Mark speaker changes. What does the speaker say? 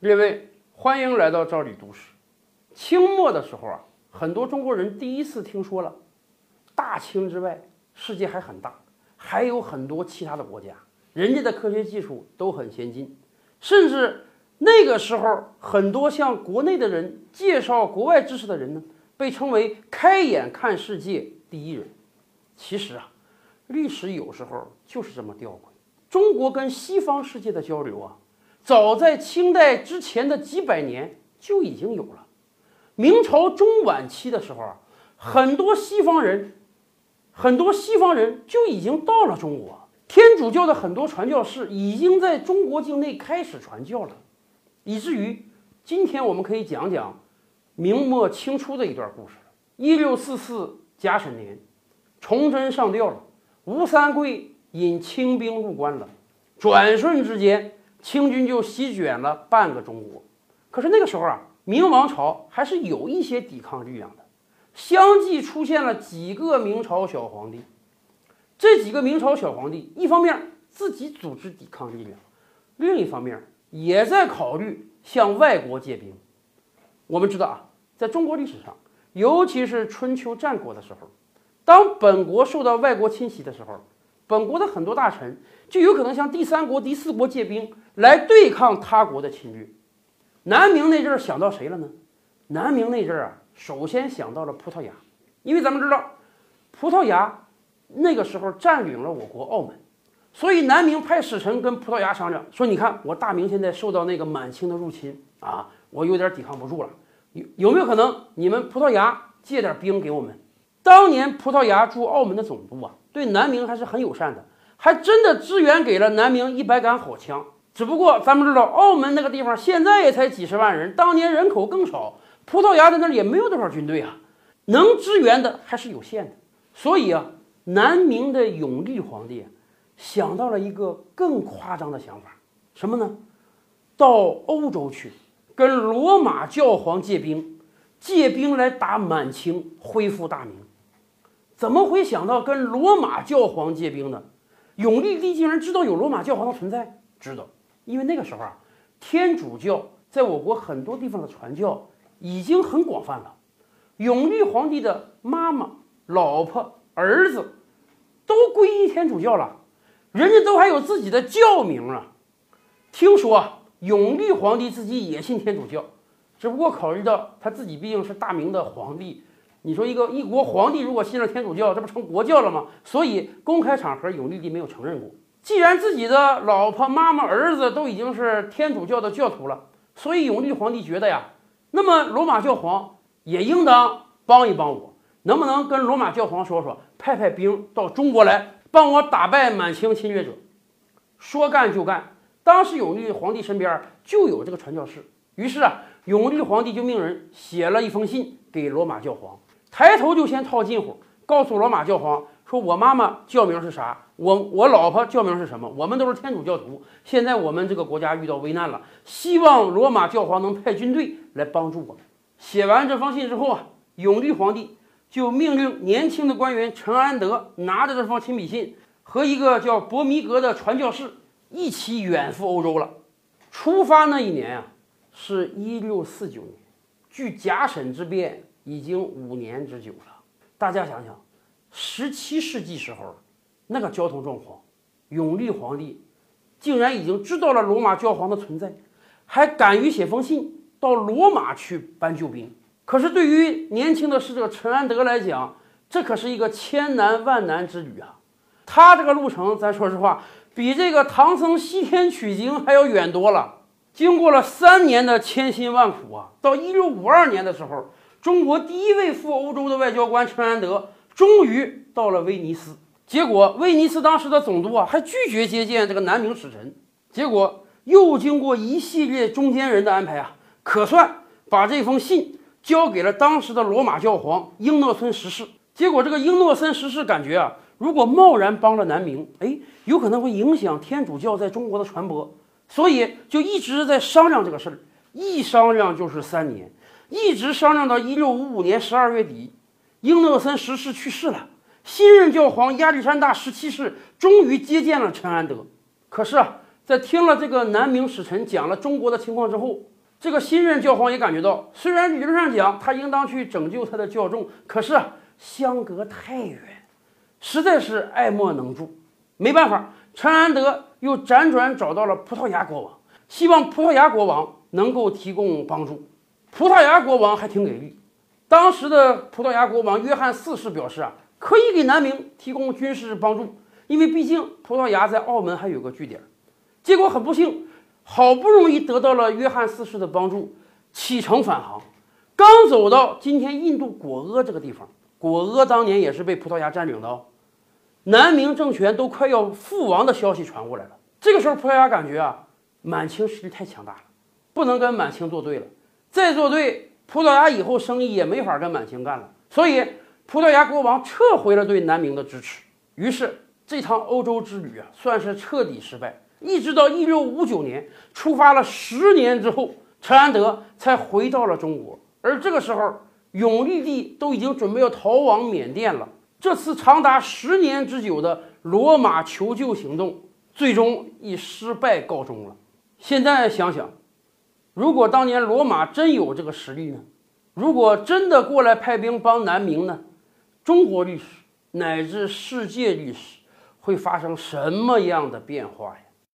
Speaker 1: 列位，欢迎来到赵李都市。清末的时候啊，很多中国人第一次听说了，大清之外世界还很大，还有很多其他的国家，人家的科学技术都很先进，甚至那个时候很多向国内的人介绍国外知识的人呢，被称为开眼看世界第一人。其实啊，历史有时候就是这么吊诡，中国跟西方世界的交流啊。早在清代之前的几百年就已经有了。明朝中晚期的时候啊，很多西方人，很多西方人就已经到了中国。天主教的很多传教士已经在中国境内开始传教了，以至于今天我们可以讲讲明末清初的一段故事了。一六四四甲申年，崇祯上吊了，吴三桂引清兵入关了，转瞬之间。清军就席卷了半个中国，可是那个时候啊，明王朝还是有一些抵抗力量的，相继出现了几个明朝小皇帝。这几个明朝小皇帝，一方面自己组织抵抗力量，另一方面也在考虑向外国借兵。我们知道啊，在中国历史上，尤其是春秋战国的时候，当本国受到外国侵袭的时候，本国的很多大臣就有可能向第三国、第四国借兵。来对抗他国的侵略，南明那阵儿想到谁了呢？南明那阵儿啊，首先想到了葡萄牙，因为咱们知道，葡萄牙那个时候占领了我国澳门，所以南明派使臣跟葡萄牙商量，说：“你看我大明现在受到那个满清的入侵啊，我有点抵抗不住了，有有没有可能你们葡萄牙借点兵给我们？”当年葡萄牙驻澳门的总督啊，对南明还是很友善的，还真的支援给了南明一百杆好枪。只不过咱们知道，澳门那个地方现在也才几十万人，当年人口更少，葡萄牙在那儿也没有多少军队啊，能支援的还是有限的。所以啊，南明的永历皇帝想到了一个更夸张的想法，什么呢？到欧洲去跟罗马教皇借兵，借兵来打满清，恢复大明。怎么会想到跟罗马教皇借兵呢？永历帝竟然知道有罗马教皇的存在，知道。因为那个时候啊，天主教在我国很多地方的传教已经很广泛了。永历皇帝的妈妈、老婆、儿子都皈依天主教了，人家都还有自己的教名啊。听说啊，永历皇帝自己也信天主教，只不过考虑到他自己毕竟是大明的皇帝，你说一个一国皇帝如果信了天主教，这不成国教了吗？所以公开场合永历帝没有承认过。既然自己的老婆、妈妈、儿子都已经是天主教的教徒了，所以永历皇帝觉得呀，那么罗马教皇也应当帮一帮我，能不能跟罗马教皇说说，派派兵到中国来帮我打败满清侵略者？说干就干，当时永历皇帝身边就有这个传教士，于是啊，永历皇帝就命人写了一封信给罗马教皇，抬头就先套近乎，告诉罗马教皇。说我妈妈教名是啥？我我老婆教名是什么？我们都是天主教徒。现在我们这个国家遇到危难了，希望罗马教皇能派军队来帮助我们。写完这封信之后啊，永历皇帝就命令年轻的官员陈安德拿着这封亲笔信和一个叫博弥格的传教士一起远赴欧洲了。出发那一年啊，是一六四九年，距甲申之变已经五年之久了。大家想想。十七世纪时候，那个交通状况，永历皇帝竟然已经知道了罗马教皇的存在，还敢于写封信到罗马去搬救兵。可是对于年轻的使者陈安德来讲，这可是一个千难万难之旅啊！他这个路程，咱说实话，比这个唐僧西天取经还要远多了。经过了三年的千辛万苦啊，到一六五二年的时候，中国第一位赴欧洲的外交官陈安德。终于到了威尼斯，结果威尼斯当时的总督啊还拒绝接见这个南明使臣，结果又经过一系列中间人的安排啊，可算把这封信交给了当时的罗马教皇英诺森十世。结果这个英诺森十世感觉啊，如果贸然帮了南明，哎，有可能会影响天主教在中国的传播，所以就一直在商量这个事儿，一商量就是三年，一直商量到一六五五年十二月底。英诺森十世去世了，新任教皇亚历山大十七世终于接见了陈安德。可是啊，在听了这个南明使臣讲了中国的情况之后，这个新任教皇也感觉到，虽然理论上讲他应当去拯救他的教众，可是啊，相隔太远，实在是爱莫能助。没办法，陈安德又辗转找到了葡萄牙国王，希望葡萄牙国王能够提供帮助。葡萄牙国王还挺给力，当时的葡萄牙国王约翰四世表示啊，可以给南明提供军事帮助，因为毕竟葡萄牙在澳门还有个据点。结果很不幸，好不容易得到了约翰四世的帮助，启程返航，刚走到今天印度果阿这个地方，果阿当年也是被葡萄牙占领的哦，南明政权都快要覆亡的消息传过来了。这个时候，葡萄牙感觉啊，满清实力太强大了，不能跟满清作对了，再作对，葡萄牙以后生意也没法跟满清干了。所以，葡萄牙国王撤回了对南明的支持，于是这趟欧洲之旅啊，算是彻底失败。一直到一六五九年出发了十年之后，陈安德才回到了中国。而这个时候，永历帝都已经准备要逃往缅甸了。这次长达十年之久的罗马求救行动，最终以失败告终了。现在想想，如果当年罗马真有这个实力呢？如果真的过来派兵帮南明呢？中国历史乃至世界历史会发生什么样的变化呀？